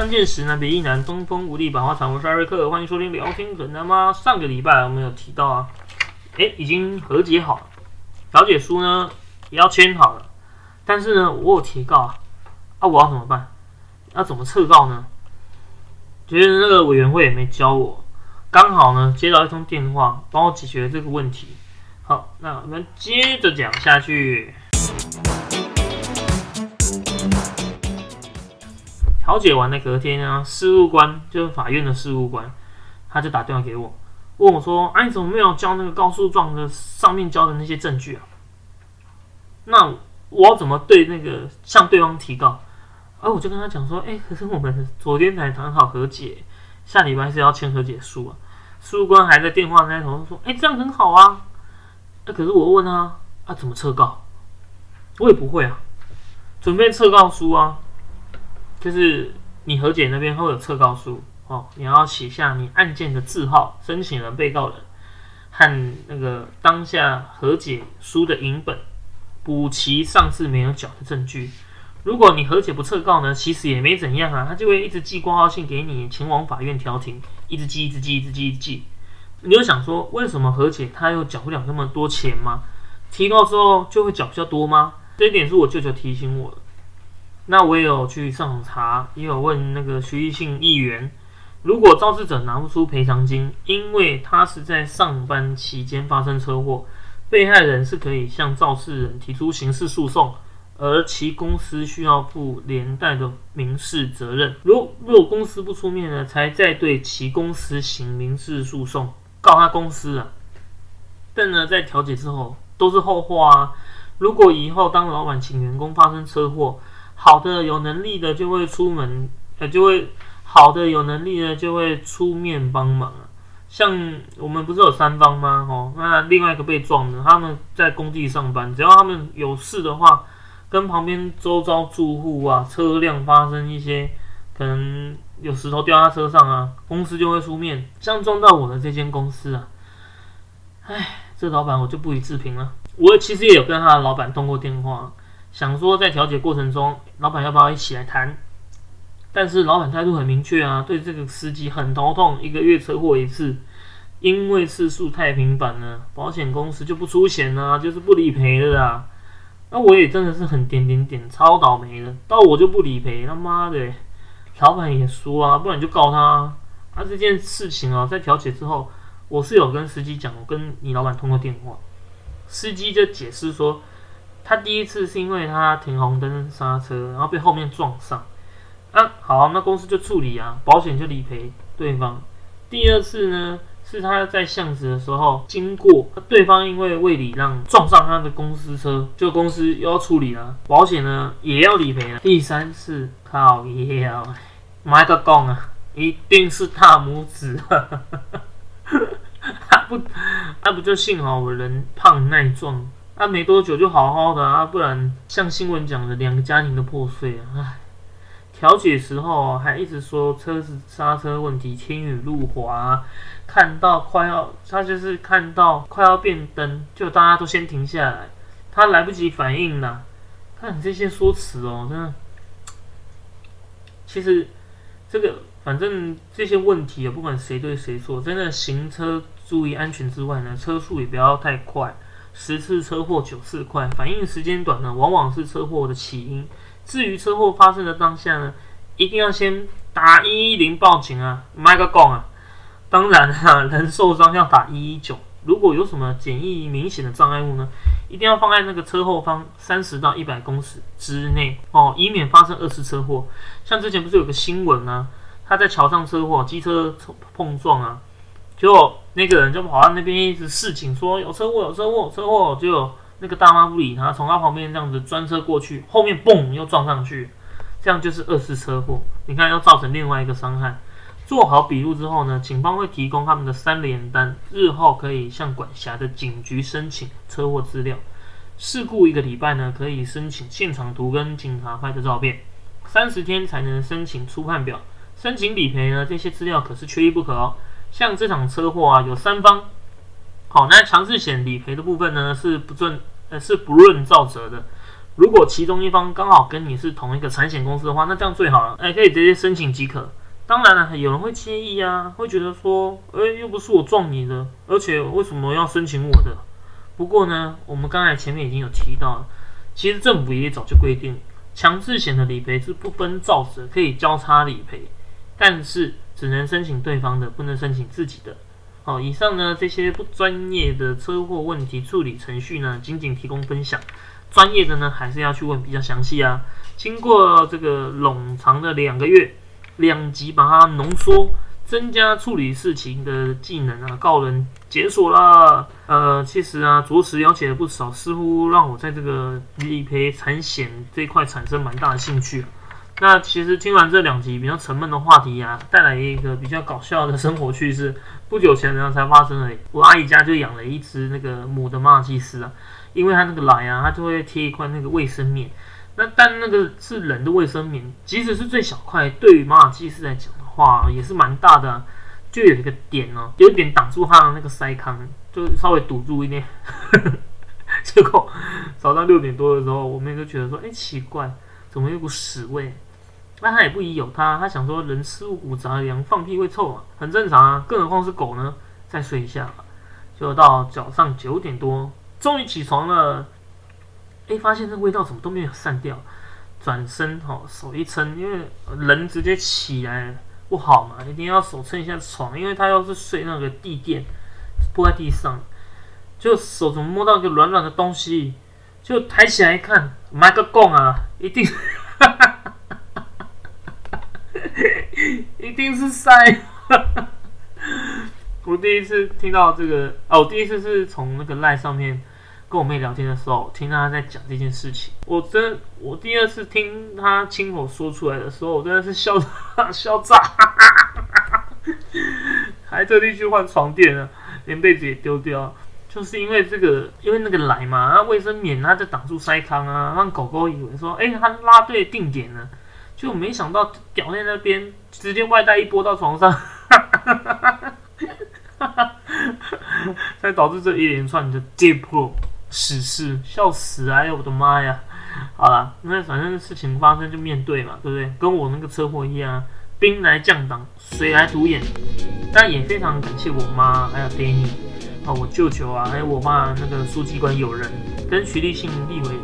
相见时呢，别亦难；东风无力百花残。我是艾瑞克，欢迎收听聊天很难吗？上个礼拜我们有提到啊，诶，已经和解好了，调解书呢也要签好了，但是呢，我有提告啊，啊，我要怎么办？要怎么撤告呢？其实那个委员会也没教我，刚好呢接到一通电话，帮我解决这个问题。好，那我们接着讲下去。调解完的隔天啊，事务官就是法院的事务官，他就打电话给我，问我说：“哎，你怎么没有交那个告诉状的上面交的那些证据啊？那我要怎么对那个向对方提告？”而我就跟他讲说：“哎，可是我们昨天才谈好和解，下礼拜是要签和解书啊。”事务官还在电话那头说：“哎，这样很好啊。”那可是我问他：“啊，怎么撤告？”我也不会啊，准备撤告书啊。就是你和解那边会有撤告书哦，你要写下你案件的字号、申请人、被告人和那个当下和解书的影本，补齐上次没有缴的证据。如果你和解不撤告呢，其实也没怎样啊，他就会一直寄挂号信给你，前往法院调停，一直寄、一直寄、一直寄、一直寄。你有想说，为什么和解他又缴不了那么多钱吗？提告之后就会缴比较多吗？这一点是我舅舅提醒我的。那我也有去上网查，也有问那个徐艺信议员，如果肇事者拿不出赔偿金，因为他是在上班期间发生车祸，被害人是可以向肇事人提出刑事诉讼，而其公司需要负连带的民事责任。如若公司不出面呢，才再对其公司行民事诉讼，告他公司啊。但呢，在调解之后都是后话啊。如果以后当老板请员工发生车祸，好的，有能力的就会出门，呃，就会好的有能力的就会出面帮忙啊。像我们不是有三方吗？哦，那另外一个被撞的，他们在工地上班，只要他们有事的话，跟旁边周遭住户啊、车辆发生一些可能有石头掉在车上啊，公司就会出面。像撞到我的这间公司啊，唉，这老板我就不予置评了。我其实也有跟他的老板通过电话。想说在调解过程中，老板要不要一起来谈？但是老板态度很明确啊，对这个司机很头痛，一个月车祸一次，因为次数太频繁了，保险公司就不出险啊，就是不理赔的啦。那我也真的是很点点点，超倒霉的，到我就不理赔，他妈的，老板也说啊，不然就告他啊。这件事情啊，在调解之后，我是有跟司机讲，我跟你老板通过电话，司机就解释说。他第一次是因为他停红灯刹车，然后被后面撞上。啊，好，那公司就处理啊，保险就理赔对方。第二次呢，是他在巷子的时候经过，对方因为未礼让撞上他的公司车，就公司又要处理了，保险呢也要理赔了。第三次靠耶啊，买个讲啊，一定是大拇指。他不，他不就幸好我人胖耐壮。他没多久就好好的啊，不然像新闻讲的，两个家庭都破碎啊！唉，调解时候还一直说车子刹车问题，天雨路滑，看到快要他就是看到快要变灯，就大家都先停下来，他来不及反应了。看你这些说辞哦，真的，其实这个反正这些问题啊，不管谁对谁错，真的行车注意安全之外呢，车速也不要太快。十次车祸九次快，反应时间短呢，往往是车祸的起因。至于车祸发生的当下呢，一定要先打一一零报警啊，麦个讲啊。当然啊，人受伤要打一一九。如果有什么简易明显的障碍物呢，一定要放在那个车后方三十到一百公尺之内哦，以免发生二次车祸。像之前不是有个新闻呢，他在桥上车祸，机车碰撞啊。就那个人就跑到那边一直示警，说有车祸，有车祸，车祸。就那个大妈不理他，从他旁边这样子专车过去，后面嘣又撞上去，这样就是二次车祸。你看要造成另外一个伤害。做好笔录之后呢，警方会提供他们的三联单，日后可以向管辖的警局申请车祸资料。事故一个礼拜呢，可以申请现场图跟警察拍的照片。三十天才能申请初判表，申请理赔呢，这些资料可是缺一不可哦。像这场车祸啊，有三方。好，那强制险理赔的部分呢，是不论呃是不论造责的。如果其中一方刚好跟你是同一个产险公司的话，那这样最好了，哎，可以直接申请即可。当然了，有人会介意啊，会觉得说，哎，又不是我撞你的，而且为什么要申请我的？不过呢，我们刚才前面已经有提到了，其实政府也早就规定，强制险的理赔是不分肇事，可以交叉理赔，但是只能申请对方的，不能申请自己的。好，以上呢这些不专业的车祸问题处理程序呢，仅仅提供分享，专业的呢还是要去问比较详细啊。经过这个冗长的两个月。两集把它浓缩，增加处理事情的技能啊，告人解锁啦。呃，其实啊，着实了解了不少，似乎让我在这个理赔产险这一块产生蛮大的兴趣。那其实听完这两集比较沉闷的话题啊，带来一个比较搞笑的生活趣事。不久前呢，才发生了，我阿姨家就养了一只那个母的马尔济斯啊，因为它那个来啊，它就会贴一块那个卫生棉。那但那个是人的卫生棉，即使是最小块，对于马尔济斯来讲的话，也是蛮大的，就有一个点呢，有一点挡住它的那个腮康，就稍微堵住一点。结果早上六点多的时候，我妹就觉得说，哎，奇怪，怎么有股屎味？那他也不疑有他，他想说人吃五谷杂粮，放屁会臭啊，很正常啊，更何况是狗呢？再睡一下吧。就到早上九点多，终于起床了。哎，发现这味道怎么都没有散掉，转身哈，手一撑，因为人直接起来不好嘛，一定要手撑一下床，因为他要是睡那个地垫铺在地上，就手怎么摸到一个软软的东西，就抬起来一看，买个供啊，一定，哈哈一定是塞，我第一次听到这个，哦，第一次是从那个赖上面。跟我妹聊天的时候，听到她在讲这件事情，我真，我第二次听她亲口说出来的时候，我真的是笑 笑炸，还特地去换床垫了，连被子也丢掉，就是因为这个，因为那个来嘛，那卫生棉它就挡住腮康啊，让狗狗以为说，哎，它拉对定点了，就没想到屌在那边直接外带一波到床上，才导致这一连串的跌破。史事，笑死！哎呦我的妈呀！好了，那反正事情发生就面对嘛，对不对？跟我那个车祸一样，兵来将挡，水来土掩。但也非常感谢我妈，还有 Danny，啊，我舅舅啊，还有我爸那个书记官友人，跟徐立信立委，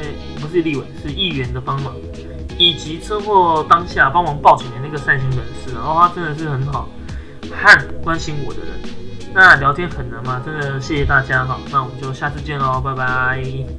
哎，不是立委，是议员的帮忙，以及车祸当下帮忙报警的那个善心人士，然后他真的是很好，和关心我的人。那聊天很难吗，真的谢谢大家哈，那我们就下次见喽，拜拜。